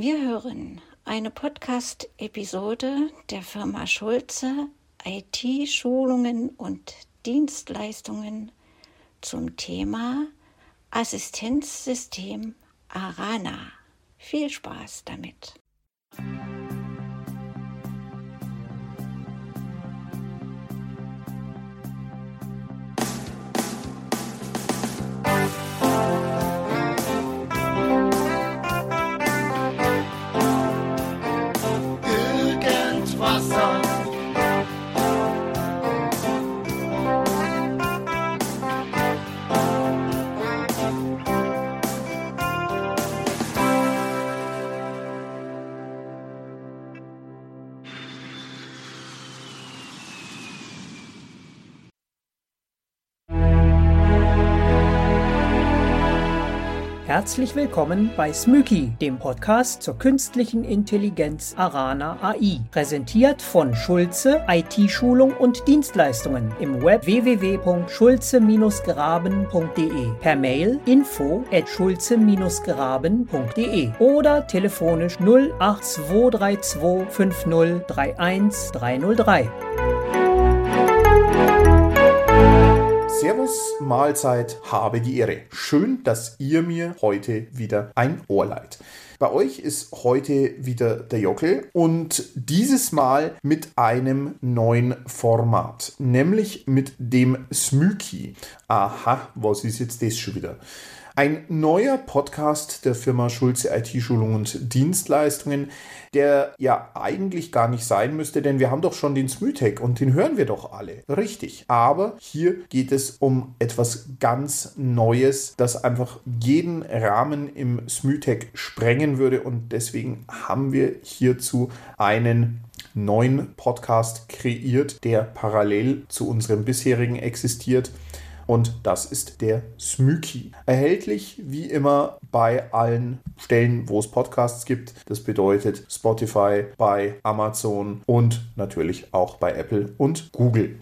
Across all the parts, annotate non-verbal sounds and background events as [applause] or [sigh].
Wir hören eine Podcast-Episode der Firma Schulze IT-Schulungen und Dienstleistungen zum Thema Assistenzsystem Arana. Viel Spaß damit! Herzlich willkommen bei Smüki, dem Podcast zur künstlichen Intelligenz Arana AI, präsentiert von Schulze IT-Schulung und Dienstleistungen im Web www.schulze-graben.de, per Mail info at schulze-graben.de oder telefonisch 08232 5031 303. Servus, Mahlzeit, habe die Ehre. Schön, dass ihr mir heute wieder ein Ohr leiht. Bei euch ist heute wieder der Jockel und dieses Mal mit einem neuen Format, nämlich mit dem Smüki. Aha, was ist jetzt das schon wieder? Ein neuer Podcast der Firma Schulze IT-Schulung und Dienstleistungen, der ja eigentlich gar nicht sein müsste, denn wir haben doch schon den Smytech und den hören wir doch alle. Richtig. Aber hier geht es um etwas ganz Neues, das einfach jeden Rahmen im Smytech sprengen würde und deswegen haben wir hierzu einen neuen Podcast kreiert, der parallel zu unserem bisherigen existiert und das ist der Smüki. Erhältlich wie immer bei allen Stellen, wo es Podcasts gibt. Das bedeutet Spotify, bei Amazon und natürlich auch bei Apple und Google.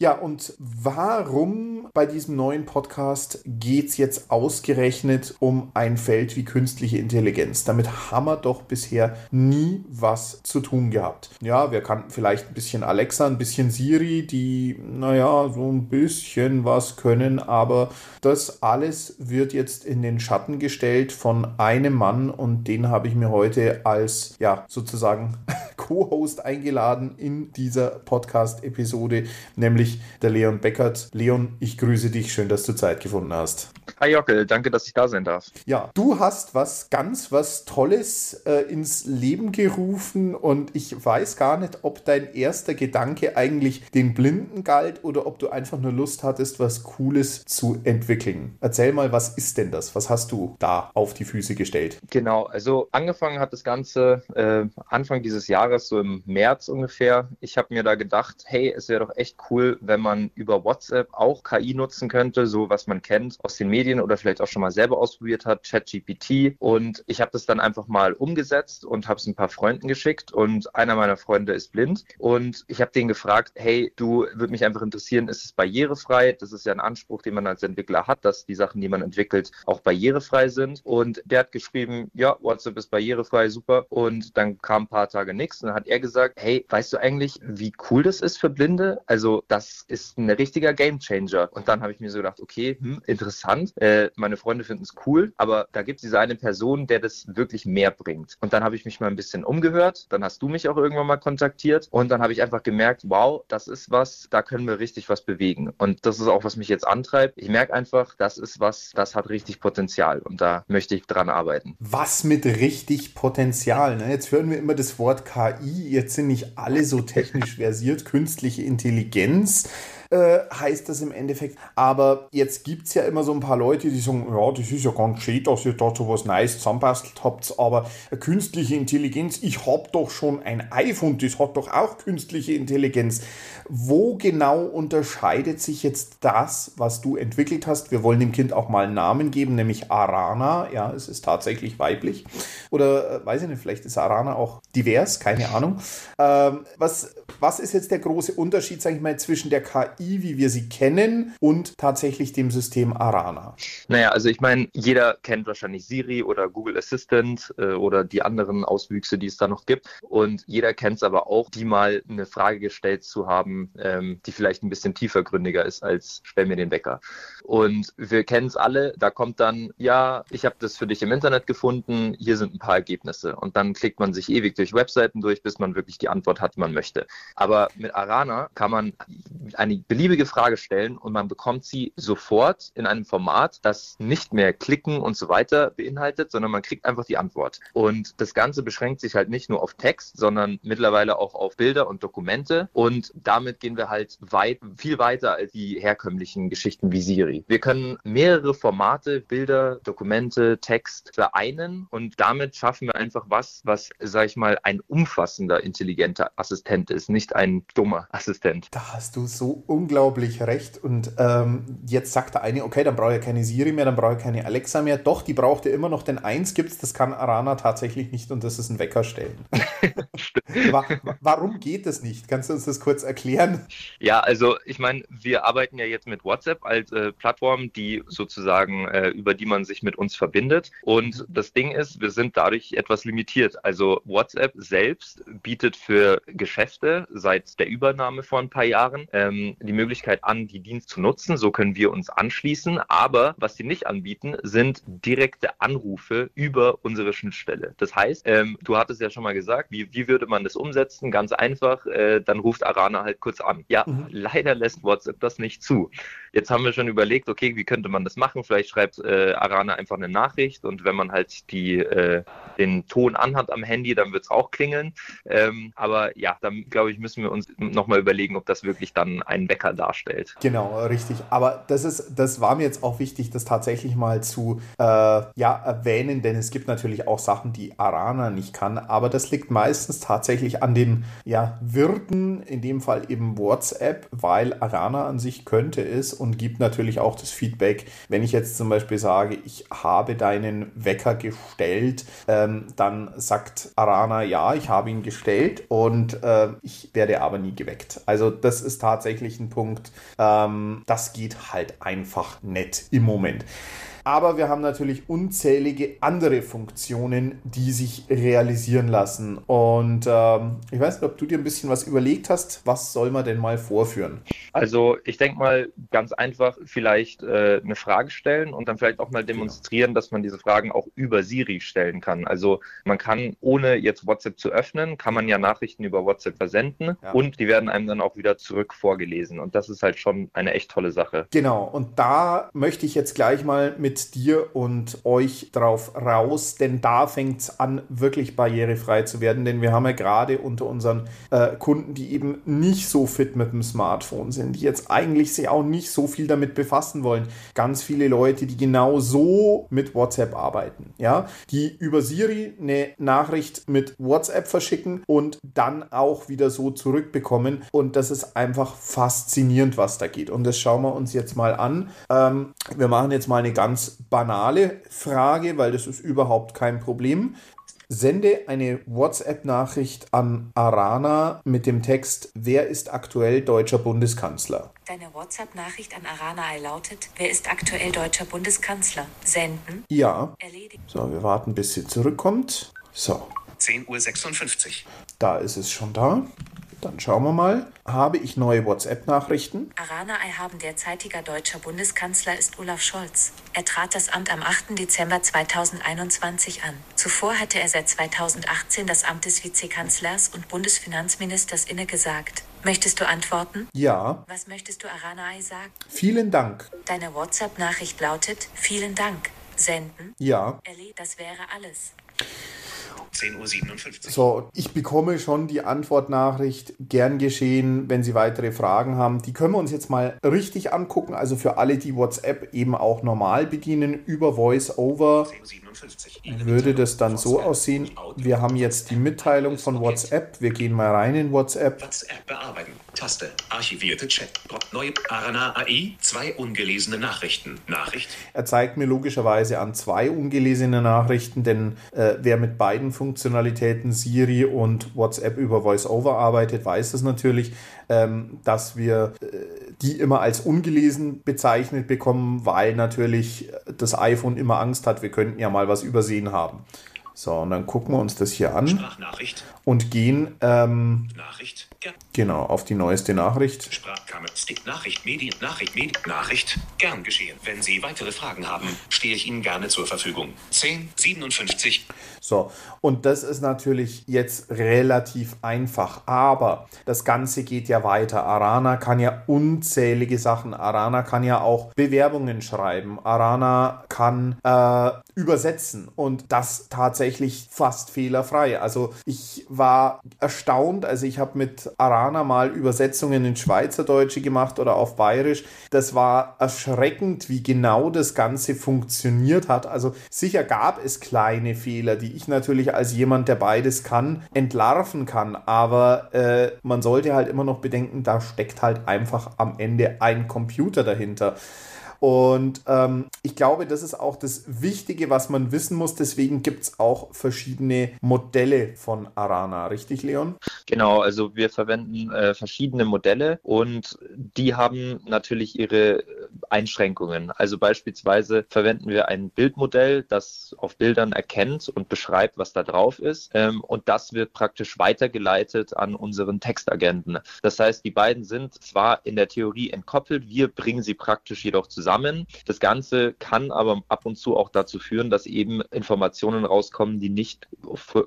Ja, und warum bei diesem neuen Podcast geht es jetzt ausgerechnet um ein Feld wie künstliche Intelligenz? Damit haben wir doch bisher nie was zu tun gehabt. Ja, wir kannten vielleicht ein bisschen Alexa, ein bisschen Siri, die, naja, so ein bisschen was können, aber das alles wird jetzt in den Schatten gestellt von einem Mann und den habe ich mir heute als, ja, sozusagen [laughs] Co-Host eingeladen in dieser Podcast-Episode, nämlich der Leon Beckert. Leon, ich grüße dich. Schön, dass du Zeit gefunden hast. Hi Jockel, danke, dass ich da sein darf. Ja, du hast was ganz was Tolles äh, ins Leben gerufen und ich weiß gar nicht, ob dein erster Gedanke eigentlich den Blinden galt oder ob du einfach nur Lust hattest, was Cooles zu entwickeln. Erzähl mal, was ist denn das? Was hast du da auf die Füße gestellt? Genau, also angefangen hat das Ganze äh, Anfang dieses Jahres, so im März ungefähr. Ich habe mir da gedacht, hey, es wäre doch echt cool, wenn man über WhatsApp auch KI nutzen könnte, so was man kennt aus den Medien Medien oder vielleicht auch schon mal selber ausprobiert hat, ChatGPT. Und ich habe das dann einfach mal umgesetzt und habe es ein paar Freunden geschickt. Und einer meiner Freunde ist blind. Und ich habe den gefragt, hey, du, würde mich einfach interessieren, ist es barrierefrei? Das ist ja ein Anspruch, den man als Entwickler hat, dass die Sachen, die man entwickelt, auch barrierefrei sind. Und der hat geschrieben, ja, WhatsApp ist barrierefrei, super. Und dann kam ein paar Tage nichts. Und dann hat er gesagt, hey, weißt du eigentlich, wie cool das ist für Blinde? Also das ist ein richtiger Gamechanger. Und dann habe ich mir so gedacht, okay, hm, interessant. Äh, meine Freunde finden es cool, aber da gibt es diese eine Person, der das wirklich mehr bringt. Und dann habe ich mich mal ein bisschen umgehört. Dann hast du mich auch irgendwann mal kontaktiert und dann habe ich einfach gemerkt, wow, das ist was, da können wir richtig was bewegen. Und das ist auch, was mich jetzt antreibt. Ich merke einfach, das ist was, das hat richtig Potenzial und da möchte ich dran arbeiten. Was mit richtig Potenzial? Ne? Jetzt hören wir immer das Wort KI. Jetzt sind nicht alle so technisch versiert. Künstliche Intelligenz äh, heißt das im Endeffekt. Aber jetzt gibt es ja immer so ein paar Leute, die sagen, ja, das ist ja ganz schön, dass ihr da so was Neues zusammenbastelt habt, aber künstliche Intelligenz, ich habe doch schon ein iPhone, das hat doch auch künstliche Intelligenz. Wo genau unterscheidet sich jetzt das, was du entwickelt hast? Wir wollen dem Kind auch mal einen Namen geben, nämlich Arana. Ja, es ist tatsächlich weiblich. Oder äh, weiß ich nicht, vielleicht ist Arana auch divers, keine Ahnung. Ähm, was, was ist jetzt der große Unterschied, sage ich mal, zwischen der KI wie wir sie kennen, und tatsächlich dem System Arana? Naja, also ich meine, jeder kennt wahrscheinlich Siri oder Google Assistant äh, oder die anderen Auswüchse, die es da noch gibt. Und jeder kennt es aber auch, die mal eine Frage gestellt zu haben, ähm, die vielleicht ein bisschen tiefergründiger ist als stell mir den Wecker. Und wir kennen es alle, da kommt dann, ja, ich habe das für dich im Internet gefunden, hier sind ein paar Ergebnisse. Und dann klickt man sich ewig durch Webseiten durch, bis man wirklich die Antwort hat, die man möchte. Aber mit Arana kann man eine beliebige Frage stellen und man bekommt sie sofort in einem Format, das nicht mehr klicken und so weiter beinhaltet, sondern man kriegt einfach die Antwort. Und das Ganze beschränkt sich halt nicht nur auf Text, sondern mittlerweile auch auf Bilder und Dokumente. Und damit gehen wir halt weit, viel weiter als die herkömmlichen Geschichten wie Siri. Wir können mehrere Formate, Bilder, Dokumente, Text vereinen und damit schaffen wir einfach was, was, sag ich mal, ein umfassender, intelligenter Assistent ist, nicht ein dummer Assistent. Da hast du so unglaublich recht. Und ähm, jetzt sagt der eine, okay, dann brauche ich keine Siri mehr, dann brauche ich keine Alexa mehr. Doch, die braucht ihr immer noch, denn eins gibt es, das kann Arana tatsächlich nicht und das ist ein Wecker stellen. [laughs] Warum geht das nicht? Kannst du uns das kurz erklären? Ja, also ich meine, wir arbeiten ja jetzt mit WhatsApp als äh, Plattform, die sozusagen, äh, über die man sich mit uns verbindet. Und das Ding ist, wir sind dadurch etwas limitiert. Also WhatsApp selbst bietet für Geschäfte seit der Übernahme vor ein paar Jahren ähm, die Möglichkeit an, die Dienst zu nutzen. So können wir uns anschließen. Aber was sie nicht anbieten, sind direkte Anrufe über unsere Schnittstelle. Das heißt, ähm, du hattest ja schon mal gesagt, wie, wie würde man das umsetzen? Ganz einfach, äh, dann ruft Arana halt kurz an. Ja, mhm. leider lässt WhatsApp das nicht zu. Jetzt haben wir schon überlegt, okay, wie könnte man das machen? Vielleicht schreibt äh, Arana einfach eine Nachricht und wenn man halt die, äh, den Ton anhat am Handy, dann wird es auch klingeln. Ähm, aber ja, dann glaube ich, müssen wir uns nochmal überlegen, ob das wirklich dann einen Wecker darstellt. Genau, richtig. Aber das ist, das war mir jetzt auch wichtig, das tatsächlich mal zu äh, ja, erwähnen, denn es gibt natürlich auch Sachen, die Arana nicht kann, aber das liegt meistens tatsächlich an den ja, Wirten, in dem Fall eben WhatsApp, weil Arana an sich könnte es und gibt natürlich auch das Feedback, wenn ich jetzt zum Beispiel sage, ich habe deinen Wecker gestellt, ähm, dann sagt Arana, ja, ich habe ihn gestellt und äh, ich werde aber nie geweckt. Also das ist tatsächlich ein Punkt, ähm, das geht halt einfach nett im Moment aber wir haben natürlich unzählige andere Funktionen, die sich realisieren lassen. Und ähm, ich weiß nicht, ob du dir ein bisschen was überlegt hast. Was soll man denn mal vorführen? Also ich denke mal ganz einfach vielleicht äh, eine Frage stellen und dann vielleicht auch mal genau. demonstrieren, genau. dass man diese Fragen auch über Siri stellen kann. Also man kann, ohne jetzt WhatsApp zu öffnen, kann man ja Nachrichten über WhatsApp versenden ja. und die werden einem dann auch wieder zurück vorgelesen. Und das ist halt schon eine echt tolle Sache. Genau, und da möchte ich jetzt gleich mal mit dir und euch drauf raus, denn da fängt es an, wirklich barrierefrei zu werden. Denn wir haben ja gerade unter unseren äh, Kunden, die eben nicht so fit mit dem Smartphone sind, die jetzt eigentlich sich auch nicht so viel damit befassen wollen. Ganz viele Leute, die genau so mit WhatsApp arbeiten, ja, die über Siri eine Nachricht mit WhatsApp verschicken und dann auch wieder so zurückbekommen. Und das ist einfach faszinierend, was da geht. Und das schauen wir uns jetzt mal an. Ähm, wir machen jetzt mal eine ganz banale Frage, weil das ist überhaupt kein Problem. Sende eine WhatsApp-Nachricht an Arana mit dem Text Wer ist aktuell deutscher Bundeskanzler? Deine WhatsApp-Nachricht an Arana lautet Wer ist aktuell deutscher Bundeskanzler? Senden. Ja. Erledigt. So, wir warten, bis sie zurückkommt. So. 10.56 Uhr. Da ist es schon da. Dann schauen wir mal. Habe ich neue WhatsApp-Nachrichten? Arana Eihaben, derzeitiger deutscher Bundeskanzler, ist Olaf Scholz. Er trat das Amt am 8. Dezember 2021 an. Zuvor hatte er seit 2018 das Amt des Vizekanzlers und Bundesfinanzministers innegesagt. Möchtest du antworten? Ja. Was möchtest du Aranai sagen? Vielen Dank. Deine WhatsApp-Nachricht lautet: Vielen Dank. Senden? Ja. Das wäre alles. 10.57 Uhr. So, ich bekomme schon die Antwortnachricht. Gern geschehen, wenn Sie weitere Fragen haben. Die können wir uns jetzt mal richtig angucken. Also für alle, die WhatsApp eben auch normal bedienen, über Voice-Over würde das dann so aussehen. Wir haben jetzt die Mitteilung von WhatsApp. Wir gehen mal rein in WhatsApp. WhatsApp bearbeiten. Taste. Archivierte Chat. Neue Arana AI. Zwei ungelesene Nachrichten. Nachricht. Er zeigt mir logischerweise an zwei ungelesene Nachrichten, denn äh, wer mit beiden Funktionalitäten Siri und WhatsApp über VoiceOver arbeitet, weiß das natürlich, ähm, dass wir äh, die immer als ungelesen bezeichnet bekommen, weil natürlich das iPhone immer Angst hat, wir könnten ja mal was übersehen haben. So, und dann gucken wir uns das hier an Sprachnachricht. Und gehen ähm, Nachricht. Ger genau auf die neueste Nachricht. Sprachkammer. Stick. Nachricht. Medien. Nachricht. Medien. Nachricht. Gern geschehen. Wenn Sie weitere Fragen haben, stehe ich Ihnen gerne zur Verfügung. 10, 57. So, und das ist natürlich jetzt relativ einfach, aber das Ganze geht ja weiter. Arana kann ja unzählige Sachen. Arana kann ja auch Bewerbungen schreiben. Arana kann äh, übersetzen und das tatsächlich fast fehlerfrei. Also ich war erstaunt, also ich habe mit Arana mal Übersetzungen in Schweizerdeutsche gemacht oder auf Bayerisch. Das war erschreckend, wie genau das Ganze funktioniert hat. Also sicher gab es kleine Fehler, die ich natürlich als jemand, der beides kann, entlarven kann. Aber äh, man sollte halt immer noch bedenken, da steckt halt einfach am Ende ein Computer dahinter. Und ähm, ich glaube, das ist auch das Wichtige, was man wissen muss. Deswegen gibt es auch verschiedene Modelle von Arana. Richtig, Leon? Genau, also wir verwenden äh, verschiedene Modelle und die haben natürlich ihre Einschränkungen. Also beispielsweise verwenden wir ein Bildmodell, das auf Bildern erkennt und beschreibt, was da drauf ist. Ähm, und das wird praktisch weitergeleitet an unseren Textagenten. Das heißt, die beiden sind zwar in der Theorie entkoppelt, wir bringen sie praktisch jedoch zusammen. Das Ganze kann aber ab und zu auch dazu führen, dass eben Informationen rauskommen, die nicht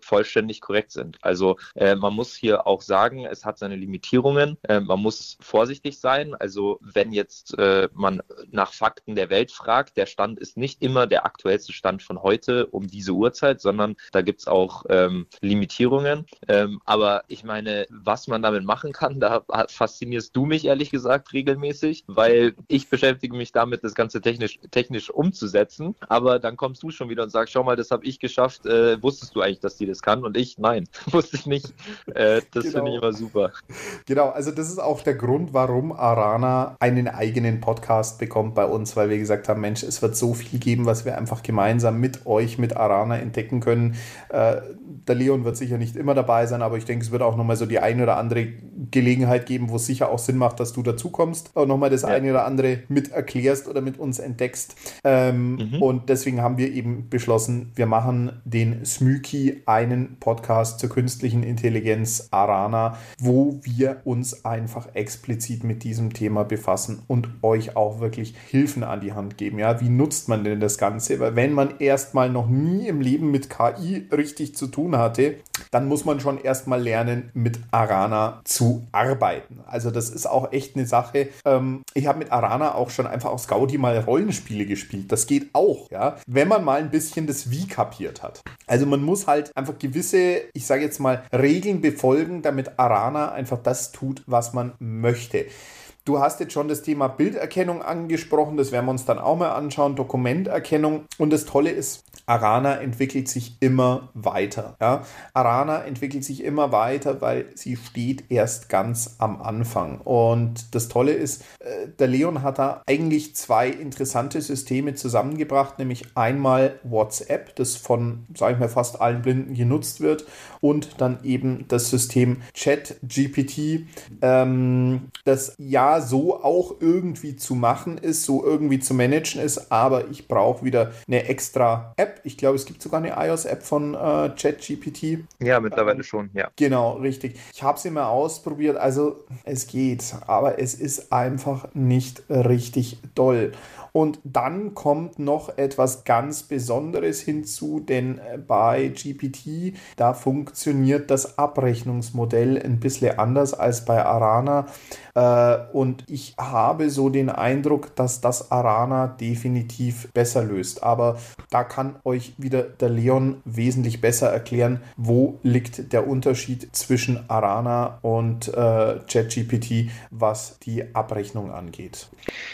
vollständig korrekt sind. Also äh, man muss hier auch sagen, es hat seine Limitierungen. Äh, man muss vorsichtig sein. Also wenn jetzt äh, man nach Fakten der Welt fragt, der Stand ist nicht immer der aktuellste Stand von heute um diese Uhrzeit, sondern da gibt es auch ähm, Limitierungen. Ähm, aber ich meine, was man damit machen kann, da faszinierst du mich ehrlich gesagt regelmäßig, weil ich beschäftige mich damit damit, das Ganze technisch, technisch umzusetzen. Aber dann kommst du schon wieder und sagst, schau mal, das habe ich geschafft. Äh, wusstest du eigentlich, dass die das kann? Und ich, nein, [laughs] wusste ich nicht. Äh, das genau. finde ich immer super. Genau, also das ist auch der Grund, warum Arana einen eigenen Podcast bekommt bei uns, weil wir gesagt haben, Mensch, es wird so viel geben, was wir einfach gemeinsam mit euch, mit Arana entdecken können. Äh, der Leon wird sicher nicht immer dabei sein, aber ich denke, es wird auch nochmal so die eine oder andere Gelegenheit geben, wo es sicher auch Sinn macht, dass du dazukommst und nochmal das ja. eine oder andere mit erklärst oder mit uns entdeckst. Ähm, mhm. Und deswegen haben wir eben beschlossen, wir machen den Smüki einen Podcast zur künstlichen Intelligenz Arana, wo wir uns einfach explizit mit diesem Thema befassen und euch auch wirklich Hilfen an die Hand geben. Ja, wie nutzt man denn das Ganze? Weil wenn man erstmal noch nie im Leben mit KI richtig zu tun hatte, dann muss man schon erstmal lernen, mit Arana zu arbeiten. Also das ist auch echt eine Sache. Ähm, ich habe mit Arana auch schon einfach aus Gaudi mal Rollenspiele gespielt. Das geht auch, ja, wenn man mal ein bisschen das Wie kapiert hat. Also man muss halt einfach gewisse, ich sage jetzt mal, Regeln befolgen, damit Arana einfach das tut, was man möchte. Du hast jetzt schon das Thema Bilderkennung angesprochen, das werden wir uns dann auch mal anschauen, Dokumenterkennung. Und das Tolle ist, Arana entwickelt sich immer weiter. Ja? Arana entwickelt sich immer weiter, weil sie steht erst ganz am Anfang. Und das Tolle ist, äh, der Leon hat da eigentlich zwei interessante Systeme zusammengebracht, nämlich einmal WhatsApp, das von, sage ich mal, fast allen Blinden genutzt wird, und dann eben das System ChatGPT, ähm, das ja so auch irgendwie zu machen ist, so irgendwie zu managen ist, aber ich brauche wieder eine extra App. Ich glaube, es gibt sogar eine iOS-App von äh, ChatGPT. Ja, mittlerweile schon, ja. Genau, richtig. Ich habe sie mal ausprobiert, also es geht, aber es ist einfach nicht richtig doll. Und dann kommt noch etwas ganz Besonderes hinzu, denn äh, bei GPT, da funktioniert das Abrechnungsmodell ein bisschen anders als bei Arana. Äh, und ich habe so den Eindruck, dass das Arana definitiv besser löst. Aber da kann euch wieder der Leon wesentlich besser erklären, wo liegt der Unterschied zwischen Arana und äh, ChatGPT, was die Abrechnung angeht.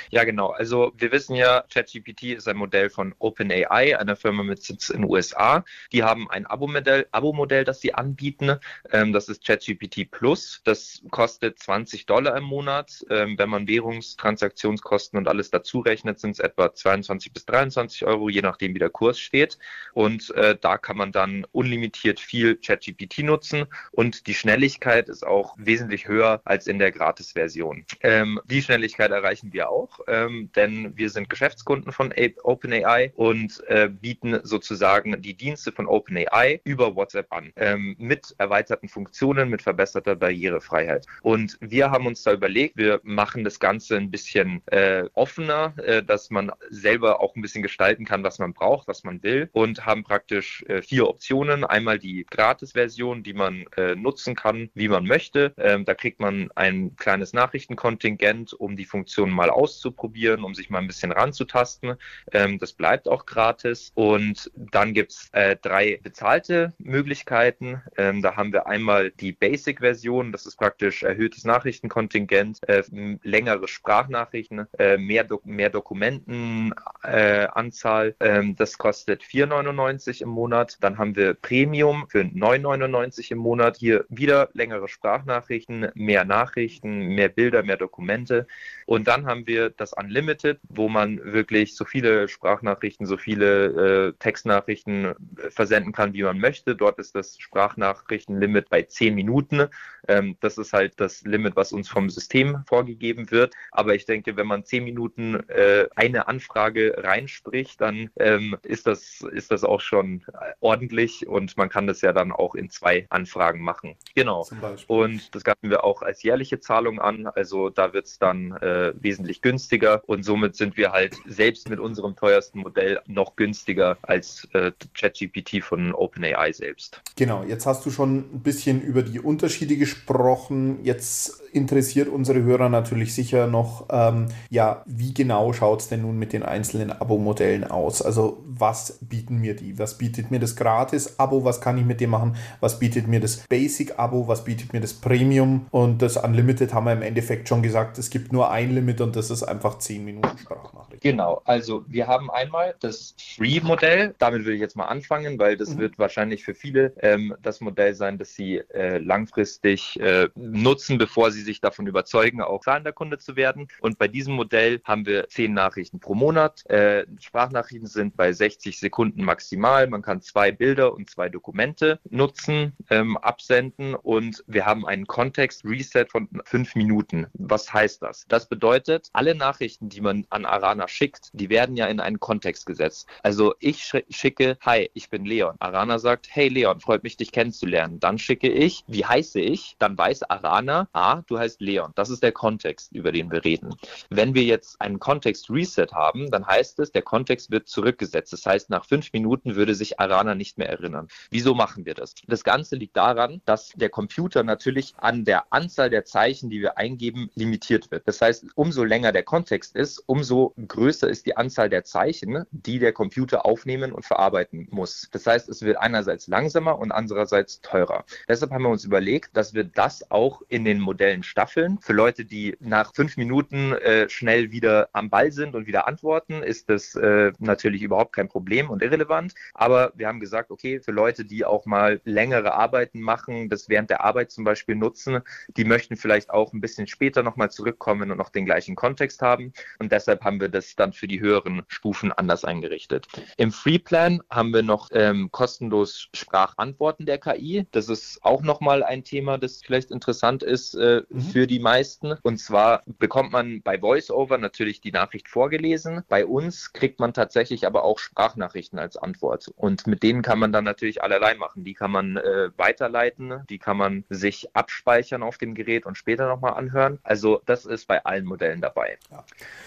Ja, genau. Also wir wissen, wissen ja, ChatGPT ist ein Modell von OpenAI, einer Firma mit Sitz in den USA. Die haben ein Abo-Modell, Abo-Modell, das sie anbieten. Ähm, das ist ChatGPT Plus. Das kostet 20 Dollar im Monat. Ähm, wenn man Währungstransaktionskosten und alles dazu rechnet, sind es etwa 22 bis 23 Euro, je nachdem wie der Kurs steht. Und äh, da kann man dann unlimitiert viel ChatGPT nutzen und die Schnelligkeit ist auch wesentlich höher als in der Gratis-Version. Ähm, die Schnelligkeit erreichen wir auch, ähm, denn wir sind Geschäftskunden von OpenAI und äh, bieten sozusagen die Dienste von OpenAI über WhatsApp an, ähm, mit erweiterten Funktionen, mit verbesserter Barrierefreiheit. Und wir haben uns da überlegt, wir machen das Ganze ein bisschen äh, offener, äh, dass man selber auch ein bisschen gestalten kann, was man braucht, was man will und haben praktisch äh, vier Optionen. Einmal die Gratis-Version, die man äh, nutzen kann, wie man möchte. Ähm, da kriegt man ein kleines Nachrichtenkontingent, um die Funktion mal auszuprobieren, um sich mal ein bisschen ranzutasten. Ähm, das bleibt auch gratis. Und dann gibt's äh, drei bezahlte Möglichkeiten. Ähm, da haben wir einmal die Basic-Version, das ist praktisch erhöhtes Nachrichtenkontingent, äh, längere Sprachnachrichten, äh, mehr, Do mehr Dokumentenanzahl. Ähm, das kostet 4,99 im Monat. Dann haben wir Premium für 9,99 im Monat. Hier wieder längere Sprachnachrichten, mehr Nachrichten, mehr Bilder, mehr Dokumente. Und dann haben wir das Unlimited, wo man wirklich so viele Sprachnachrichten, so viele äh, Textnachrichten äh, versenden kann, wie man möchte. Dort ist das Sprachnachrichtenlimit bei 10 Minuten. Ähm, das ist halt das Limit, was uns vom System vorgegeben wird. Aber ich denke, wenn man 10 Minuten äh, eine Anfrage reinspricht, dann ähm, ist, das, ist das auch schon ordentlich und man kann das ja dann auch in zwei Anfragen machen. Genau. Und das gaben wir auch als jährliche Zahlung an. Also da wird es dann äh, wesentlich günstiger und somit sind wir halt selbst mit unserem teuersten Modell noch günstiger als äh, ChatGPT von OpenAI selbst. Genau, jetzt hast du schon ein bisschen über die Unterschiede gesprochen. Jetzt interessiert unsere Hörer natürlich sicher noch, ähm, ja, wie genau schaut es denn nun mit den einzelnen Abo-Modellen aus? Also was bieten mir die? Was bietet mir das Gratis-Abo? Was kann ich mit dem machen? Was bietet mir das Basic-Abo? Was bietet mir das Premium? Und das Unlimited haben wir im Endeffekt schon gesagt, es gibt nur ein Limit und das ist einfach 10 Minuten Sprachnachricht. Genau, also wir haben einmal das Free-Modell. Damit will ich jetzt mal anfangen, weil das mhm. wird wahrscheinlich für viele ähm, das Modell sein, das sie äh, langfristig äh, nutzen, bevor sie sich davon überzeugen, auch zahlender Kunde zu werden. Und bei diesem Modell haben wir 10 Nachrichten pro Monat. Äh, Sprachnachrichten sind bei 60 Sekunden maximal. Man kann zwei Bilder und zwei Dokumente nutzen, ähm, absenden und wir haben einen Kontext-Reset von fünf Minuten. Was heißt das? Das bedeutet, alle Nachrichten, die man an Arana schickt, die werden ja in einen Kontext gesetzt. Also ich schicke, hi, ich bin Leon. Arana sagt, hey Leon, freut mich, dich kennenzulernen. Dann schicke ich, wie heiße ich? Dann weiß Arana, ah, du heißt Leon. Das ist der Kontext, über den wir reden. Wenn wir jetzt einen Kontext-Reset haben, dann heißt es, der Kontext wird zurückgesetzt. Das heißt, nach fünf Minuten würde sich Arana nicht mehr erinnern. Wieso machen wir das? Das Ganze liegt daran, dass der Computer natürlich an der Anzahl der Zeichen, die wir eingeben, limitiert wird. Das heißt, umso länger der Kontext ist, umso größer ist die Anzahl der Zeichen, die der Computer aufnehmen und verarbeiten muss. Das heißt, es wird einerseits langsamer und andererseits teurer. Deshalb haben wir uns überlegt, dass wir das auch in den Modellen staffeln. Für Leute, die nach fünf Minuten äh, schnell wieder am Ball sind und wieder antworten, ist das äh, natürlich überhaupt kein Problem und irrelevant. Aber wir haben gesagt, okay, für Leute, die auch mal längere Arbeiten machen, das während der Arbeit zum Beispiel nutzen, die möchten vielleicht auch ein bisschen später nochmal zurückkommen und noch den gleichen Kontext haben. Und deshalb haben wir das dann für die höheren Stufen anders eingerichtet. Im Freeplan haben wir noch ähm, kostenlos Sprachantworten der KI. Das ist auch nochmal ein Thema, das vielleicht interessant ist äh, mhm. für die meisten. Und zwar bekommt man bei VoiceOver natürlich die Nachricht vorgelesen. Bei uns kriegt man tatsächlich aber auch Sprachnachrichten als Antwort. Und mit denen kann man dann natürlich allerlei machen. Die kann man äh, weiterleiten, die kann man sich abspeichern auf dem Gerät und später nochmal anhören. Also das ist bei allen Modellen dabei. Ja.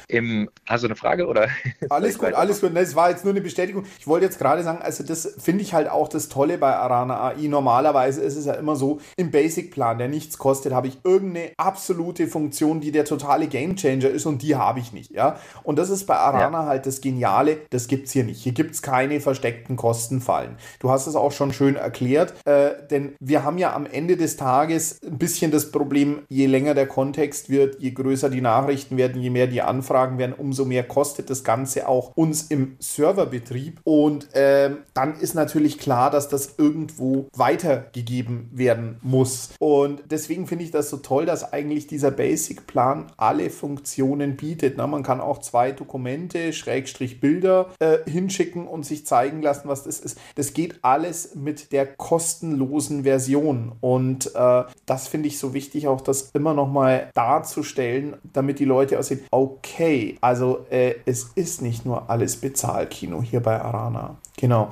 Im, hast du eine Frage oder? [laughs] Alles gut, alles gut. Das war jetzt nur eine Bestätigung. Ich wollte jetzt gerade sagen, also das finde ich halt auch das Tolle bei Arana AI. Normalerweise ist es ja immer so, im Basic-Plan, der nichts kostet, habe ich irgendeine absolute Funktion, die der totale Gamechanger ist und die habe ich nicht. Ja? Und das ist bei Arana ja. halt das Geniale, das gibt es hier nicht. Hier gibt es keine versteckten Kostenfallen. Du hast es auch schon schön erklärt, äh, denn wir haben ja am Ende des Tages ein bisschen das Problem, je länger der Kontext wird, je größer die Nachrichten werden, je mehr die Anfragen werden, um umso mehr kostet das Ganze auch uns im Serverbetrieb. Und ähm, dann ist natürlich klar, dass das irgendwo weitergegeben werden muss. Und deswegen finde ich das so toll, dass eigentlich dieser Basic-Plan alle Funktionen bietet. Na, man kann auch zwei Dokumente, Schrägstrich Bilder äh, hinschicken und sich zeigen lassen, was das ist. Das geht alles mit der kostenlosen Version. Und äh, das finde ich so wichtig, auch das immer noch mal darzustellen, damit die Leute aussehen, okay, also äh, es ist nicht nur alles Bezahlkino hier bei Arana. Genau.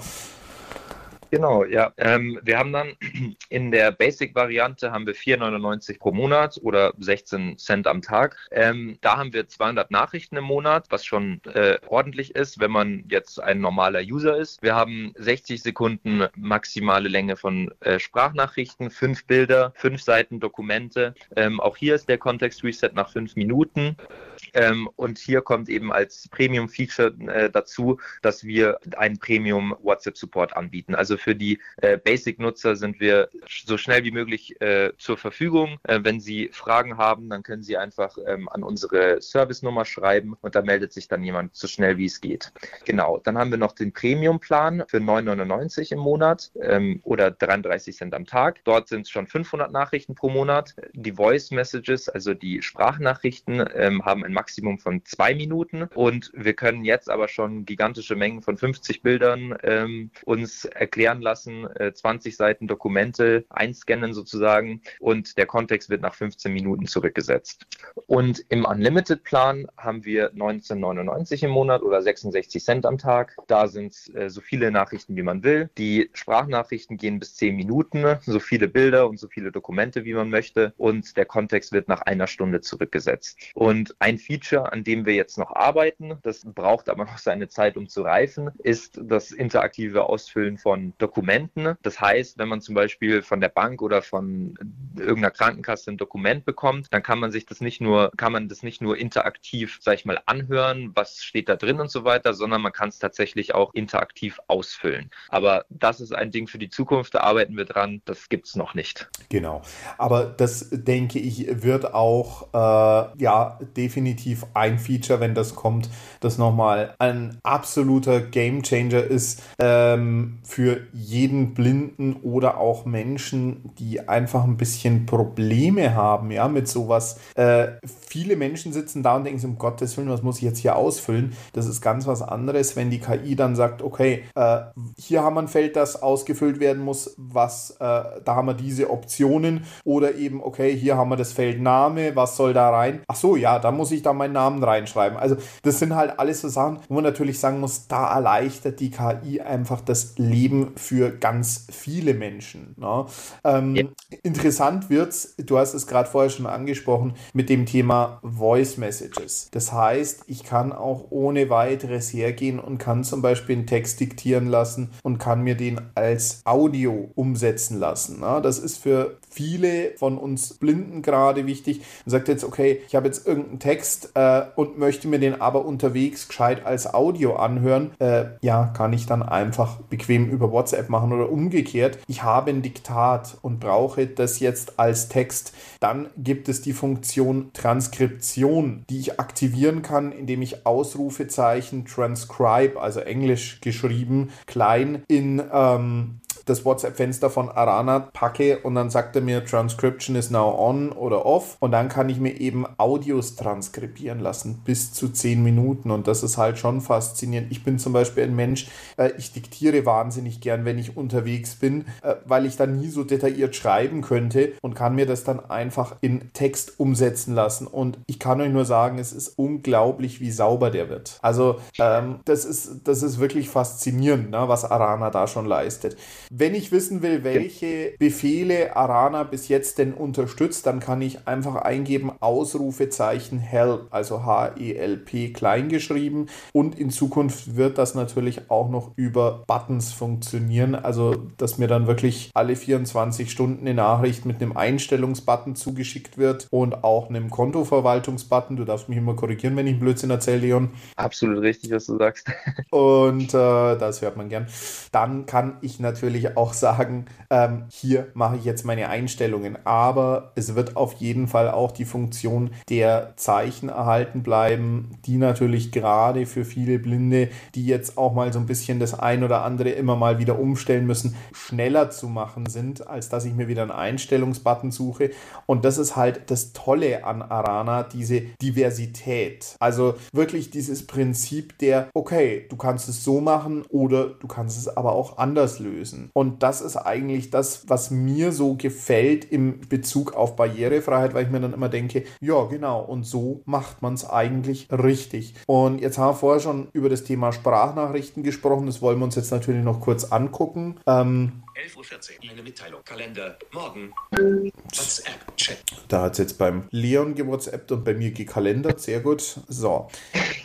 Genau, ja. Ähm, wir haben dann [clears throat] in der Basic-Variante haben wir 4,99 pro Monat oder 16 Cent am Tag. Ähm, da haben wir 200 Nachrichten im Monat, was schon äh, ordentlich ist, wenn man jetzt ein normaler User ist. Wir haben 60 Sekunden maximale Länge von äh, Sprachnachrichten, fünf Bilder, fünf Seiten Dokumente. Ähm, auch hier ist der Kontext Reset nach fünf Minuten. Ähm, und hier kommt eben als Premium-Feature äh, dazu, dass wir einen Premium WhatsApp-Support anbieten. Also für die äh, Basic-Nutzer sind wir so schnell wie möglich äh, zur Verfügung. Äh, wenn Sie Fragen haben, dann können Sie einfach ähm, an unsere Service-Nummer schreiben und da meldet sich dann jemand so schnell wie es geht. Genau, dann haben wir noch den Premium-Plan für 9,99 im Monat ähm, oder 33 Cent am Tag. Dort sind es schon 500 Nachrichten pro Monat. Die Voice-Messages, also die Sprachnachrichten, ähm, haben ein Maximum von zwei Minuten und wir können jetzt aber schon gigantische Mengen von 50 Bildern ähm, uns erklären lassen, äh, 20 Seiten Dokumente einscannen sozusagen und der Kontext wird nach 15 Minuten zurückgesetzt. Und im Unlimited-Plan haben wir 19,99 im Monat oder 66 Cent am Tag. Da sind äh, so viele Nachrichten, wie man will. Die Sprachnachrichten gehen bis 10 Minuten, so viele Bilder und so viele Dokumente, wie man möchte. Und der Kontext wird nach einer Stunde zurückgesetzt. Und ein Feature, an dem wir jetzt noch arbeiten, das braucht aber noch seine Zeit, um zu reifen, ist das interaktive Ausfüllen von Dokumenten. Das heißt, wenn man zum Beispiel von der Bank oder von irgendeiner Krankenkasse ein Dokument bekommt, dann kann man sich das nicht nur, kann man das nicht nur interaktiv, sag ich mal, anhören, was steht da drin und so weiter, sondern man kann es tatsächlich auch interaktiv ausfüllen. Aber das ist ein Ding für die Zukunft, da arbeiten wir dran, das gibt es noch nicht. Genau. Aber das denke ich, wird auch äh, ja definitiv definitiv ein Feature, wenn das kommt, das nochmal ein absoluter Game Changer ist ähm, für jeden Blinden oder auch Menschen, die einfach ein bisschen Probleme haben, ja, mit sowas. Äh, viele Menschen sitzen da und denken sich, um Gottes Willen, was muss ich jetzt hier ausfüllen? Das ist ganz was anderes, wenn die KI dann sagt, okay, äh, hier haben wir ein Feld, das ausgefüllt werden muss, was, äh, da haben wir diese Optionen oder eben, okay, hier haben wir das Feld Name, was soll da rein? Ach so, ja, da muss ich da meinen Namen reinschreiben. Also das sind halt alles so Sachen, wo man natürlich sagen muss, da erleichtert die KI einfach das Leben für ganz viele Menschen. Ne? Ähm, ja. Interessant wird's, du hast es gerade vorher schon angesprochen, mit dem Thema Voice Messages. Das heißt, ich kann auch ohne weiteres hergehen und kann zum Beispiel einen Text diktieren lassen und kann mir den als Audio umsetzen lassen. Ne? Das ist für viele von uns Blinden gerade wichtig. Man sagt jetzt, okay, ich habe jetzt irgendeinen Text äh, und möchte mir den aber unterwegs gescheit als Audio anhören. Äh, ja, kann ich dann einfach bequem über WhatsApp machen oder umgekehrt. Ich habe ein Diktat und brauche das jetzt als Text. Dann gibt es die Funktion Transkription, die ich aktivieren kann, indem ich Ausrufezeichen transcribe, also englisch geschrieben, klein in ähm, das WhatsApp-Fenster von Arana packe und dann sagt er mir, Transcription is now on oder off und dann kann ich mir eben Audios transkribieren lassen, bis zu 10 Minuten und das ist halt schon faszinierend. Ich bin zum Beispiel ein Mensch, äh, ich diktiere wahnsinnig gern, wenn ich unterwegs bin, äh, weil ich dann nie so detailliert schreiben könnte und kann mir das dann einfach in Text umsetzen lassen und ich kann euch nur sagen, es ist unglaublich, wie sauber der wird. Also ähm, das, ist, das ist wirklich faszinierend, ne, was Arana da schon leistet. Wenn ich wissen will, welche Befehle Arana bis jetzt denn unterstützt, dann kann ich einfach eingeben Ausrufezeichen Help, also H-E-L-P klein geschrieben. Und in Zukunft wird das natürlich auch noch über Buttons funktionieren. Also, dass mir dann wirklich alle 24 Stunden eine Nachricht mit einem Einstellungsbutton zugeschickt wird und auch einem Kontoverwaltungsbutton. Du darfst mich immer korrigieren, wenn ich einen Blödsinn erzähle, Leon. Absolut richtig, was du sagst. Und äh, das hört man gern. Dann kann ich natürlich auch sagen, ähm, hier mache ich jetzt meine Einstellungen. Aber es wird auf jeden Fall auch die Funktion der Zeichen erhalten bleiben, die natürlich gerade für viele Blinde, die jetzt auch mal so ein bisschen das ein oder andere immer mal wieder umstellen müssen, schneller zu machen sind, als dass ich mir wieder einen Einstellungsbutton suche. Und das ist halt das Tolle an Arana, diese Diversität. Also wirklich dieses Prinzip der, okay, du kannst es so machen oder du kannst es aber auch anders lösen. Und das ist eigentlich das, was mir so gefällt im Bezug auf Barrierefreiheit, weil ich mir dann immer denke, ja, genau, und so macht man es eigentlich richtig. Und jetzt haben wir vorher schon über das Thema Sprachnachrichten gesprochen. Das wollen wir uns jetzt natürlich noch kurz angucken. Ähm, 11.14 Uhr, eine Mitteilung. Kalender, morgen. WhatsApp, Chat. Da hat es jetzt beim Leon gewhatsappt und bei mir gekalendert. Sehr gut. So.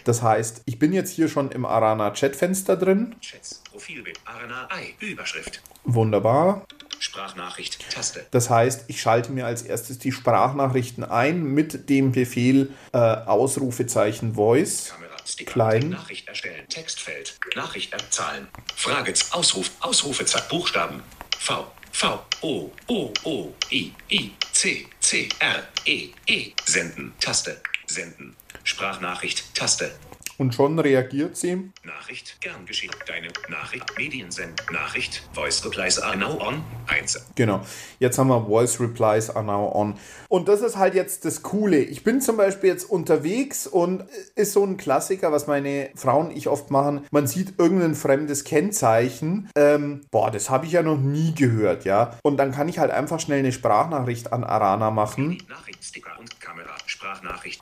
Das heißt, ich bin jetzt hier schon im Arana Chatfenster drin. Chats, Profilbild, Arana Ei, Überschrift. Wunderbar. Sprachnachricht, Taste. Das heißt, ich schalte mir als erstes die Sprachnachrichten ein mit dem Befehl äh, Ausrufezeichen Voice. Kamera. Sticker, klein. Nachricht erstellen. Textfeld. Nachricht Zahlen. Frage. Ausruf. Ausrufezeichen. Buchstaben. V. V. O. O. O. I. I. C. C. R. E. E. Senden. Taste. Senden. Sprachnachricht. Taste. Und schon reagiert sie. Nachricht, gern geschehen. Deine Nachricht, Mediensend, Nachricht, Voice Replies are now on. 1. Genau. Jetzt haben wir Voice Replies are now on. Und das ist halt jetzt das Coole. Ich bin zum Beispiel jetzt unterwegs und ist so ein Klassiker, was meine Frauen und ich oft machen. Man sieht irgendein fremdes Kennzeichen. Ähm, boah, das habe ich ja noch nie gehört, ja. Und dann kann ich halt einfach schnell eine Sprachnachricht an Arana machen. Nachricht, Sticker und Kamera, Sprachnachricht.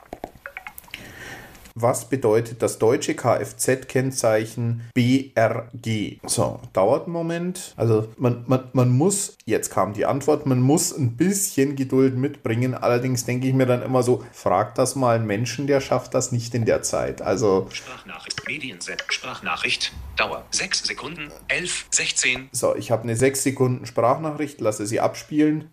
Was bedeutet das deutsche Kfz-Kennzeichen BRG? So, dauert einen Moment. Also man, man, man muss, jetzt kam die Antwort, man muss ein bisschen Geduld mitbringen. Allerdings denke ich mir dann immer so, frag das mal einen Menschen, der schafft das nicht in der Zeit. Also Sprachnachricht, Medienset, Sprachnachricht, Dauer 6 Sekunden, 11, 16. So, ich habe eine 6 Sekunden Sprachnachricht, lasse sie abspielen.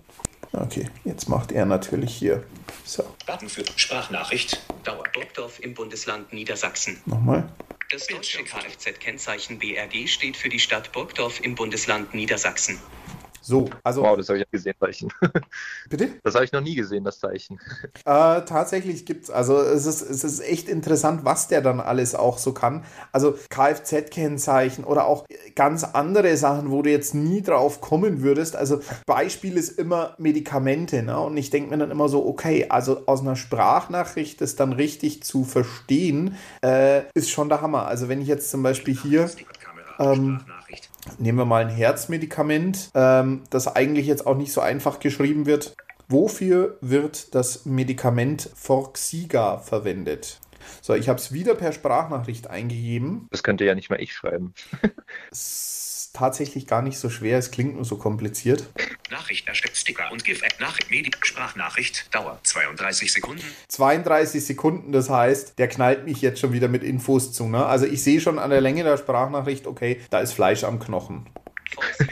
Okay, jetzt macht er natürlich hier. So. Button für Sprachnachricht. Dauer. Burgdorf im Bundesland Niedersachsen. Nochmal. Das deutsche Kfz-Kennzeichen BRG steht für die Stadt Burgdorf im Bundesland Niedersachsen. So, also. Wow, das habe ich ja gesehen, Zeichen. [laughs] Bitte? Das habe ich noch nie gesehen, das Zeichen. [laughs] Äh, tatsächlich gibt es, also es ist, es ist echt interessant, was der dann alles auch so kann. Also Kfz-Kennzeichen oder auch ganz andere Sachen, wo du jetzt nie drauf kommen würdest. Also Beispiel ist immer Medikamente, ne? Und ich denke mir dann immer so, okay, also aus einer Sprachnachricht das dann richtig zu verstehen, äh, ist schon der Hammer. Also wenn ich jetzt zum Beispiel hier. Ähm, Nehmen wir mal ein Herzmedikament, ähm, das eigentlich jetzt auch nicht so einfach geschrieben wird. Wofür wird das Medikament Forxiga verwendet? So, ich habe es wieder per Sprachnachricht eingegeben. Das könnte ja nicht mal ich schreiben. [laughs] tatsächlich gar nicht so schwer, es klingt nur so kompliziert. Nachricht erstellt Sticker und GIF-App Nachricht Medi Sprachnachricht Dauer 32 Sekunden. 32 Sekunden, das heißt, der knallt mich jetzt schon wieder mit Infos zu. Ne? Also ich sehe schon an der Länge der Sprachnachricht, okay, da ist Fleisch am Knochen.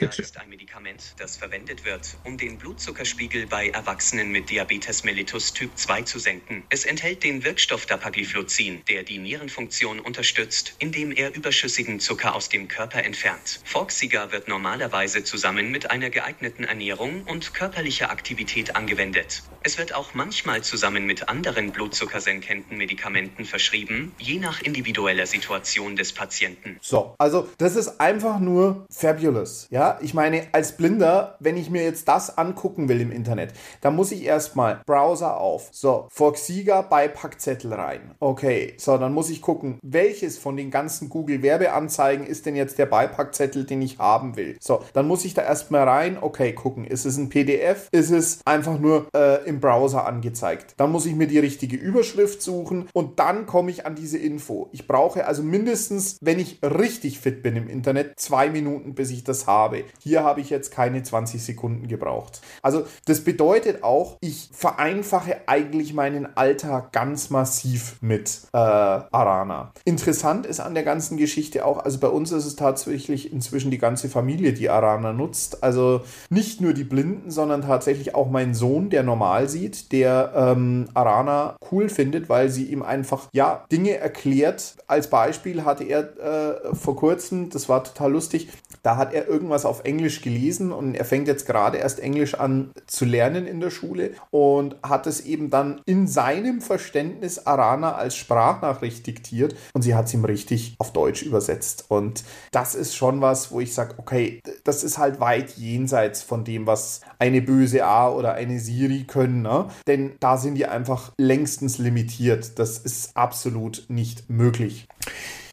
Ist ein Medikament, das verwendet wird, um den Blutzuckerspiegel bei Erwachsenen mit Diabetes mellitus Typ 2 zu senken. Es enthält den Wirkstoff Dapagliflozin, der die Nierenfunktion unterstützt, indem er überschüssigen Zucker aus dem Körper entfernt. Forxiga wird normalerweise zusammen mit einer geeigneten Ernährung und körperlicher Aktivität angewendet. Es wird auch manchmal zusammen mit anderen blutzuckersenkenden Medikamenten verschrieben, je nach individueller Situation des Patienten. So, also das ist einfach nur fabulous. Ja, ich meine, als Blinder, wenn ich mir jetzt das angucken will im Internet, dann muss ich erstmal Browser auf. So, Foxiga Beipackzettel rein. Okay, so, dann muss ich gucken, welches von den ganzen Google Werbeanzeigen ist denn jetzt der Beipackzettel, den ich haben will. So, dann muss ich da erstmal rein. Okay, gucken, ist es ein PDF? Ist es einfach nur äh, im Browser angezeigt? Dann muss ich mir die richtige Überschrift suchen und dann komme ich an diese Info. Ich brauche also mindestens, wenn ich richtig fit bin im Internet, zwei Minuten, bis ich das habe. Hier habe ich jetzt keine 20 Sekunden gebraucht. Also das bedeutet auch, ich vereinfache eigentlich meinen Alltag ganz massiv mit äh, Arana. Interessant ist an der ganzen Geschichte auch, also bei uns ist es tatsächlich inzwischen die ganze Familie, die Arana nutzt. Also nicht nur die Blinden, sondern tatsächlich auch mein Sohn, der normal sieht, der ähm, Arana cool findet, weil sie ihm einfach ja Dinge erklärt. Als Beispiel hatte er äh, vor kurzem, das war total lustig, da hat er irgendwas auf Englisch gelesen und er fängt jetzt gerade erst Englisch an zu lernen in der Schule und hat es eben dann in seinem Verständnis Arana als Sprachnachricht diktiert und sie hat es ihm richtig auf Deutsch übersetzt. Und das ist schon was, wo ich sage, okay, das ist halt weit jenseits von dem, was eine böse A oder eine Siri können, ne? denn da sind die einfach längstens limitiert. Das ist absolut nicht möglich.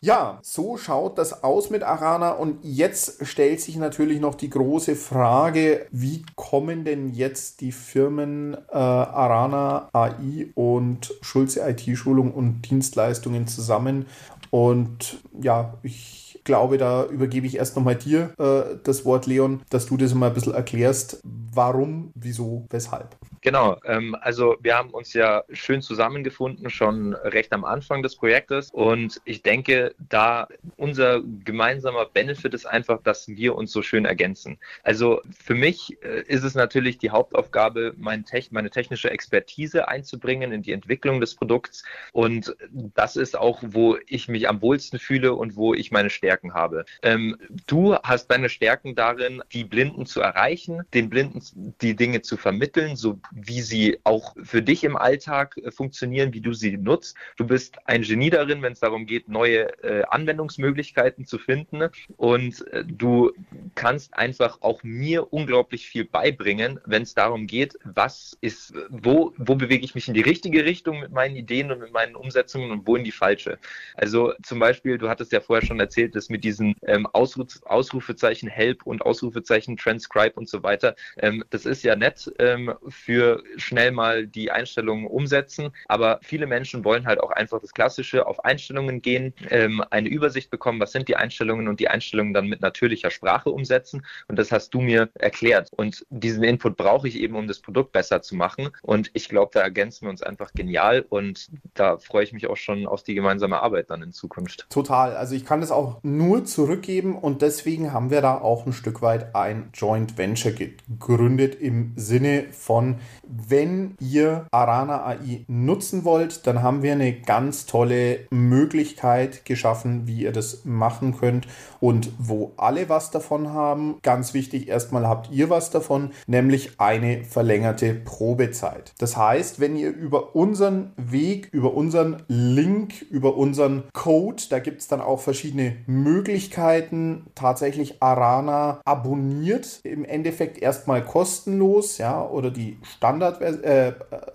Ja, so schaut das aus mit Arana und jetzt stellt sich natürlich noch die große Frage, wie kommen denn jetzt die Firmen äh, Arana AI und Schulze IT-Schulung und Dienstleistungen zusammen? Und ja, ich glaube, da übergebe ich erst nochmal dir äh, das Wort, Leon, dass du das mal ein bisschen erklärst, warum, wieso, weshalb. Genau, ähm, also wir haben uns ja schön zusammengefunden, schon recht am Anfang des Projektes. Und ich denke, da unser gemeinsamer Benefit ist einfach, dass wir uns so schön ergänzen. Also für mich äh, ist es natürlich die Hauptaufgabe, mein Tech meine technische Expertise einzubringen in die Entwicklung des Produkts. Und das ist auch, wo ich mich am wohlsten fühle und wo ich meine Stärken habe. Ähm, du hast deine Stärken darin, die Blinden zu erreichen, den Blinden die Dinge zu vermitteln, so wie sie auch für dich im Alltag äh, funktionieren, wie du sie nutzt. Du bist ein Genie darin, wenn es darum geht, neue äh, Anwendungsmöglichkeiten zu finden. Und äh, du kannst einfach auch mir unglaublich viel beibringen, wenn es darum geht, was ist, wo, wo bewege ich mich in die richtige Richtung mit meinen Ideen und mit meinen Umsetzungen und wo in die falsche. Also zum Beispiel, du hattest ja vorher schon erzählt, dass mit diesen ähm, Ausruf, Ausrufezeichen Help und Ausrufezeichen Transcribe und so weiter, ähm, das ist ja nett ähm, für schnell mal die Einstellungen umsetzen. Aber viele Menschen wollen halt auch einfach das Klassische auf Einstellungen gehen, ähm, eine Übersicht bekommen, was sind die Einstellungen und die Einstellungen dann mit natürlicher Sprache umsetzen. Und das hast du mir erklärt. Und diesen Input brauche ich eben, um das Produkt besser zu machen. Und ich glaube, da ergänzen wir uns einfach genial. Und da freue ich mich auch schon auf die gemeinsame Arbeit dann in Zukunft. Total. Also ich kann das auch nur zurückgeben und deswegen haben wir da auch ein Stück weit ein Joint Venture gegründet im Sinne von wenn ihr Arana AI nutzen wollt, dann haben wir eine ganz tolle Möglichkeit geschaffen, wie ihr das machen könnt und wo alle was davon haben. Ganz wichtig, erstmal habt ihr was davon, nämlich eine verlängerte Probezeit. Das heißt, wenn ihr über unseren Weg, über unseren Link, über unseren Code, da gibt es dann auch verschiedene Möglichkeiten, tatsächlich Arana abonniert, im Endeffekt erstmal kostenlos, ja, oder die Standard äh,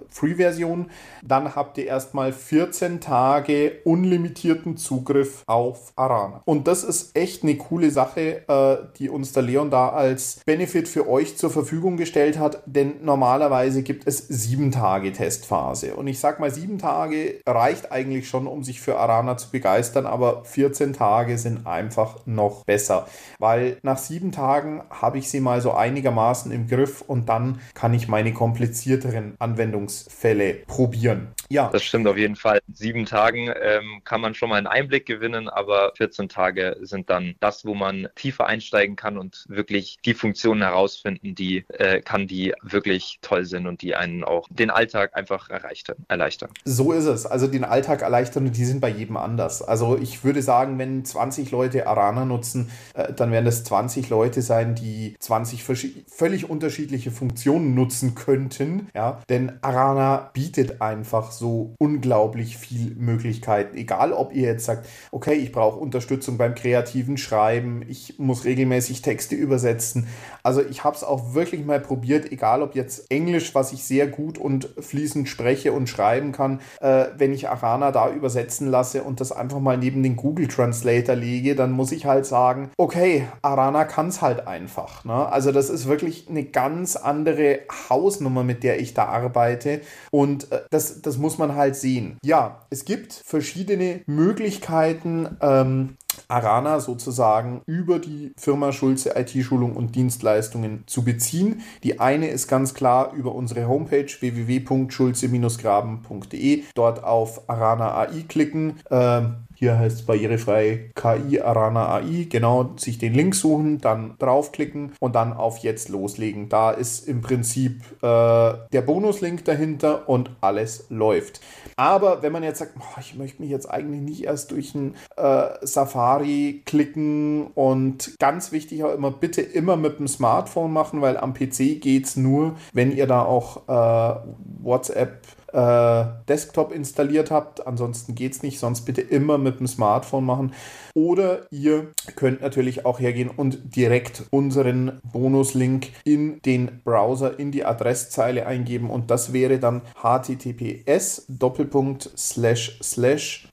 Free-Version, dann habt ihr erstmal 14 Tage unlimitierten Zugriff auf Arana. Und das ist echt eine coole Sache, äh, die uns der Leon da als Benefit für euch zur Verfügung gestellt hat, denn normalerweise gibt es sieben Tage Testphase. Und ich sag mal, sieben Tage reicht eigentlich schon, um sich für Arana zu begeistern, aber 14 Tage sind einfach noch besser, weil nach sieben Tagen habe ich sie mal so einigermaßen im Griff und dann kann ich meine komplizierteren Anwendungsfälle probieren. Ja. Das stimmt auf jeden Fall. Sieben Tagen ähm, kann man schon mal einen Einblick gewinnen, aber 14 Tage sind dann das, wo man tiefer einsteigen kann und wirklich die Funktionen herausfinden, die äh, kann, die wirklich toll sind und die einen auch den Alltag einfach erleichtern. So ist es. Also den Alltag erleichtern und die sind bei jedem anders. Also ich würde sagen, wenn 20 Leute Arana nutzen, äh, dann werden das 20 Leute sein, die 20 völlig unterschiedliche Funktionen nutzen könnten. Ja, denn Arana bietet einfach so unglaublich viel Möglichkeiten. Egal, ob ihr jetzt sagt, okay, ich brauche Unterstützung beim kreativen Schreiben, ich muss regelmäßig Texte übersetzen. Also ich habe es auch wirklich mal probiert, egal ob jetzt Englisch, was ich sehr gut und fließend spreche und schreiben kann, äh, wenn ich Arana da übersetzen lasse und das einfach mal neben den Google Translator lege, dann muss ich halt sagen, okay, Arana kann es halt einfach. Ne? Also das ist wirklich eine ganz andere Hausnummer, mit der ich da arbeite und äh, das, das muss man halt sehen. Ja, es gibt verschiedene Möglichkeiten, ähm, Arana sozusagen über die Firma Schulze IT-Schulung und Dienstleistungen zu beziehen. Die eine ist ganz klar über unsere Homepage www.schulze-graben.de. Dort auf Arana AI klicken. Ähm, hier heißt es barrierefrei KI Arana AI. Genau, sich den Link suchen, dann draufklicken und dann auf Jetzt loslegen. Da ist im Prinzip äh, der Bonuslink dahinter und alles läuft. Aber wenn man jetzt sagt, oh, ich möchte mich jetzt eigentlich nicht erst durch ein äh, Safari klicken und ganz wichtig auch immer, bitte immer mit dem Smartphone machen, weil am PC geht es nur, wenn ihr da auch äh, WhatsApp äh, Desktop installiert habt. Ansonsten geht es nicht, sonst bitte immer mit dem Smartphone machen. Oder ihr könnt natürlich auch hergehen und direkt unseren Bonuslink in den Browser, in die Adresszeile eingeben und das wäre dann https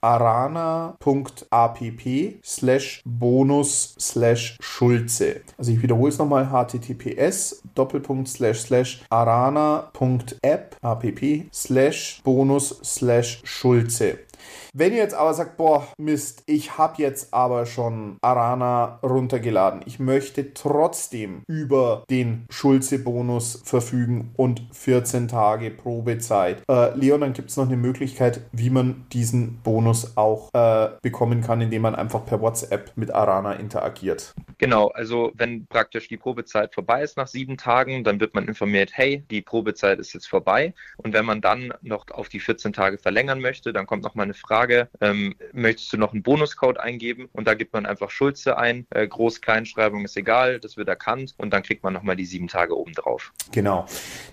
arana.app bonus slash schulze. Also ich wiederhole es nochmal https arana.app bonus slash schulze. Wenn ihr jetzt aber sagt, boah, Mist, ich habe jetzt aber schon Arana runtergeladen. Ich möchte trotzdem über den Schulze-Bonus verfügen und 14 Tage Probezeit. Äh, Leon, dann gibt es noch eine Möglichkeit, wie man diesen Bonus auch äh, bekommen kann, indem man einfach per WhatsApp mit Arana interagiert. Genau, also wenn praktisch die Probezeit vorbei ist nach sieben Tagen, dann wird man informiert, hey, die Probezeit ist jetzt vorbei. Und wenn man dann noch auf die 14 Tage verlängern möchte, dann kommt noch mal eine Frage, ähm, möchtest du noch einen Bonuscode eingeben? Und da gibt man einfach Schulze ein, äh, Groß-, Kleinschreibung ist egal, das wird erkannt und dann kriegt man noch mal die sieben Tage oben drauf. Genau,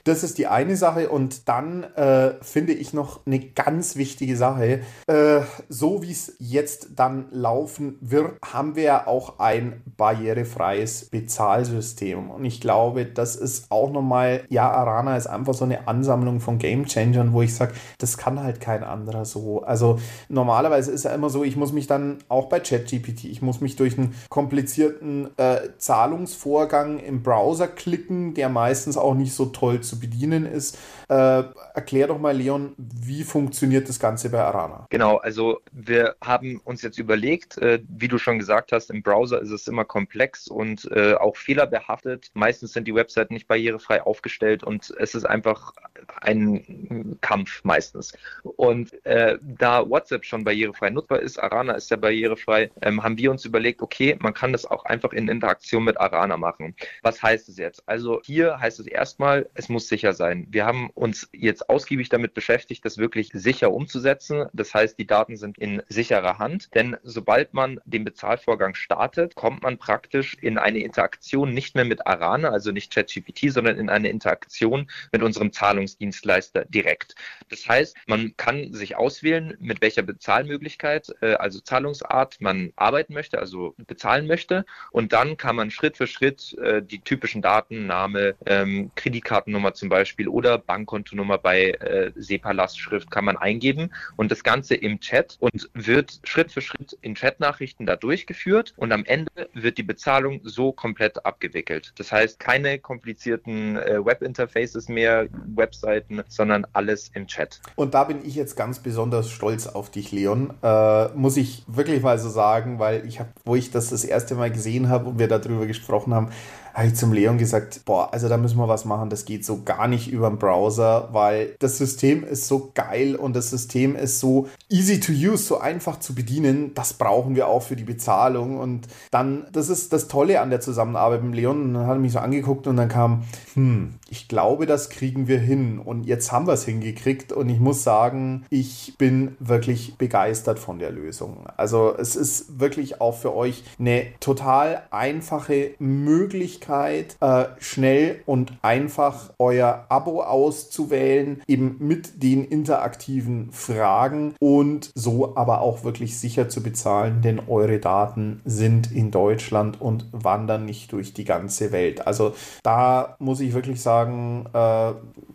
das ist die eine Sache und dann äh, finde ich noch eine ganz wichtige Sache. Äh, so wie es jetzt dann laufen wird, haben wir ja auch ein barrierefreies Bezahlsystem. Und ich glaube, das ist auch nochmal, ja, Arana ist einfach so eine Ansammlung von Game Changern, wo ich sage, das kann halt kein anderer so. Also normalerweise ist ja immer so, ich muss mich dann auch bei ChatGPT, ich muss mich durch einen komplizierten äh, Zahlungsvorgang im Browser klicken, der meistens auch nicht so toll zu bedienen ist. Äh, erklär doch mal, Leon, wie funktioniert das Ganze bei Arana? Genau, also wir haben uns jetzt überlegt, äh, wie du schon gesagt hast, im Browser ist es immer komplex und äh, auch fehlerbehaftet. Meistens sind die Webseiten nicht barrierefrei aufgestellt und es ist einfach ein Kampf meistens. Und äh, da WhatsApp schon barrierefrei nutzbar ist, Arana ist ja barrierefrei, ähm, haben wir uns überlegt, okay, man kann das auch einfach in Interaktion mit Arana machen. Was heißt es jetzt? Also hier heißt es erstmal, es muss sicher sein. Wir haben uns jetzt ausgiebig damit beschäftigt, das wirklich sicher umzusetzen. Das heißt, die Daten sind in sicherer Hand, denn sobald man den Bezahlvorgang startet, kommt man praktisch in eine Interaktion nicht mehr mit Arana, also nicht ChatGPT, sondern in eine Interaktion mit unserem Zahlungsdienstleister direkt. Das heißt, man kann sich auswählen, mit welcher Bezahlmöglichkeit, äh, also Zahlungsart man arbeiten möchte, also bezahlen möchte. Und dann kann man Schritt für Schritt äh, die typischen Daten, Name, ähm, Kreditkartennummer zum Beispiel oder Bank Bankkontonummer bei äh, SEPA-Lastschrift kann man eingeben und das Ganze im Chat und wird Schritt für Schritt in Chatnachrichten da durchgeführt und am Ende wird die Bezahlung so komplett abgewickelt. Das heißt, keine komplizierten äh, Webinterfaces mehr, Webseiten, sondern alles im Chat. Und da bin ich jetzt ganz besonders stolz auf dich, Leon. Äh, muss ich wirklich mal so sagen, weil ich habe, wo ich das das erste Mal gesehen habe und wir darüber gesprochen haben, habe ich zum Leon gesagt, boah, also da müssen wir was machen, das geht so gar nicht über den Browser, weil das System ist so geil und das System ist so easy to use, so einfach zu bedienen. Das brauchen wir auch für die Bezahlung und dann, das ist das Tolle an der Zusammenarbeit mit Leon und dann hat er mich so angeguckt und dann kam, hm, ich glaube, das kriegen wir hin und jetzt haben wir es hingekriegt und ich muss sagen, ich bin wirklich begeistert von der Lösung. Also es ist wirklich auch für euch eine total einfache Möglichkeit, Möglichkeit, äh, schnell und einfach euer Abo auszuwählen, eben mit den interaktiven Fragen und so aber auch wirklich sicher zu bezahlen, denn eure Daten sind in Deutschland und wandern nicht durch die ganze Welt. Also da muss ich wirklich sagen, äh,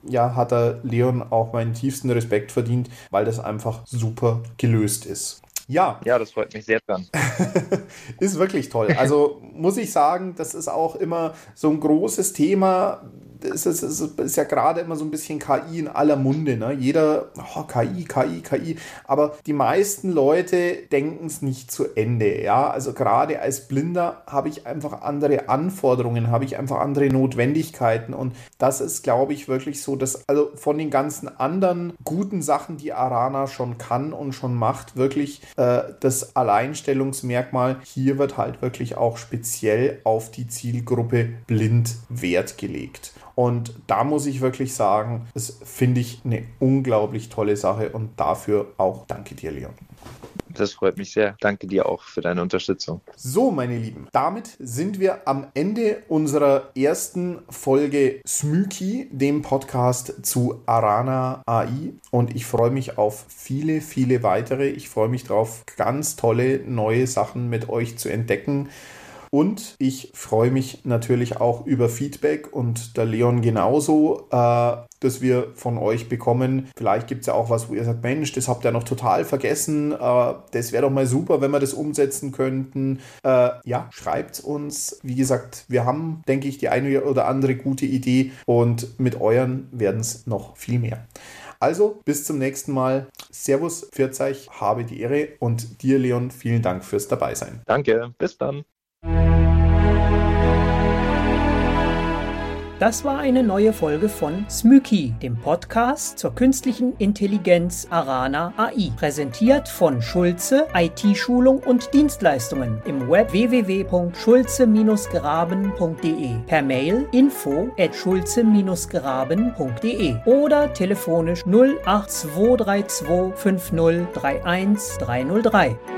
ja, hat der Leon auch meinen tiefsten Respekt verdient, weil das einfach super gelöst ist. Ja. Ja, das freut mich sehr dran. [laughs] ist wirklich toll. Also muss ich sagen, das ist auch immer so ein großes Thema es ist, es ist ja gerade immer so ein bisschen KI in aller Munde. Ne? Jeder, oh, KI, KI, KI. Aber die meisten Leute denken es nicht zu Ende. Ja, also gerade als Blinder habe ich einfach andere Anforderungen, habe ich einfach andere Notwendigkeiten. Und das ist, glaube ich, wirklich so, dass also von den ganzen anderen guten Sachen, die Arana schon kann und schon macht, wirklich äh, das Alleinstellungsmerkmal hier wird halt wirklich auch speziell auf die Zielgruppe blind Wert gelegt. Und da muss ich wirklich sagen, das finde ich eine unglaublich tolle Sache und dafür auch danke dir, Leon. Das freut mich sehr. Danke dir auch für deine Unterstützung. So, meine Lieben, damit sind wir am Ende unserer ersten Folge Smüki, dem Podcast zu Arana AI. Und ich freue mich auf viele, viele weitere. Ich freue mich darauf, ganz tolle neue Sachen mit euch zu entdecken. Und ich freue mich natürlich auch über Feedback und der Leon genauso, äh, dass wir von euch bekommen. Vielleicht gibt es ja auch was, wo ihr sagt, Mensch, das habt ihr noch total vergessen. Äh, das wäre doch mal super, wenn wir das umsetzen könnten. Äh, ja, schreibt uns. Wie gesagt, wir haben, denke ich, die eine oder andere gute Idee und mit euren werden es noch viel mehr. Also bis zum nächsten Mal. Servus, Pfiat habe die Ehre und dir, Leon, vielen Dank fürs Dabeisein. Danke, bis dann. Das war eine neue Folge von Smüki, dem Podcast zur künstlichen Intelligenz Arana AI, präsentiert von Schulze IT-Schulung und Dienstleistungen im Web www.schulze-graben.de, per Mail info at schulze-graben.de oder telefonisch 08232 5031 303.